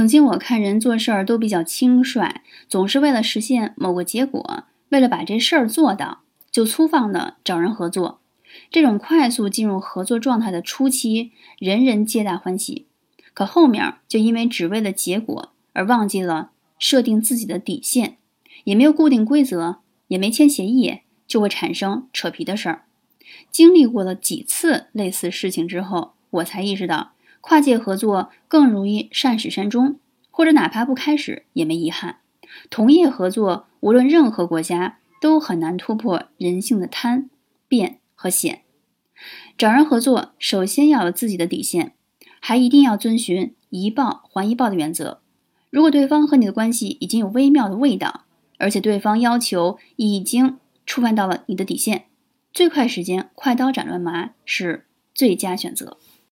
曾经我看人做事儿都比较轻率，总是为了实现某个结果，为了把这事儿做到，就粗放的找人合作。这种快速进入合作状态的初期，人人皆大欢喜。可后面就因为只为了结果而忘记了设定自己的底线，也没有固定规则，也没签协议，就会产生扯皮的事儿。经历过了几次类似事情之后，我才意识到。跨界合作更容易善始善终，或者哪怕不开始也没遗憾。同业合作，无论任何国家都很难突破人性的贪、变和险。找人合作，首先要有自己的底线，还一定要遵循一报还一报的原则。如果对方和你的关系已经有微妙的味道，而且对方要求已经触犯到了你的底线，最快时间快刀斩乱麻是最佳选择。